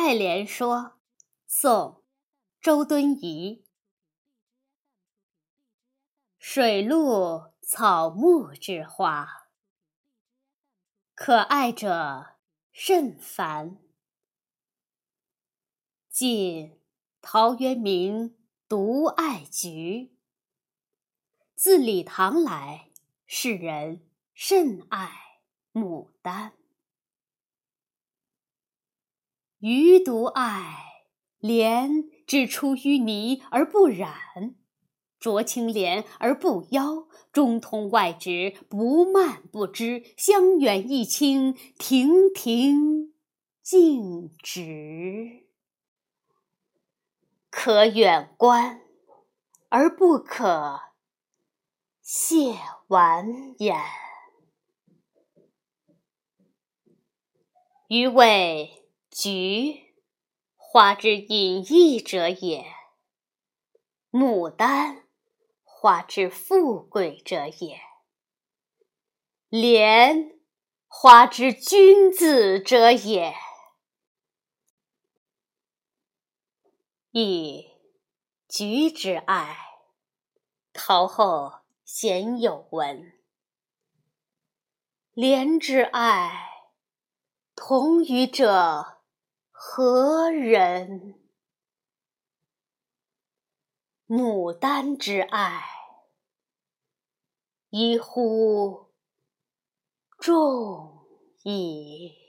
爱莲说，宋·周敦颐。水陆草木之花，可爱者甚蕃。晋陶渊明独爱菊，自李唐来，世人甚爱牡丹。余独爱莲，只出淤泥而不染，濯清涟而不妖，中通外直，不蔓不枝，香远益清，亭亭净植。可远观，而不可亵玩焉。余谓菊，花之隐逸者也；牡丹，花之富贵者也；莲，花之君子者也。噫！菊之爱，陶后鲜有闻；莲之爱，同予者何人？牡丹之爱，宜乎众矣。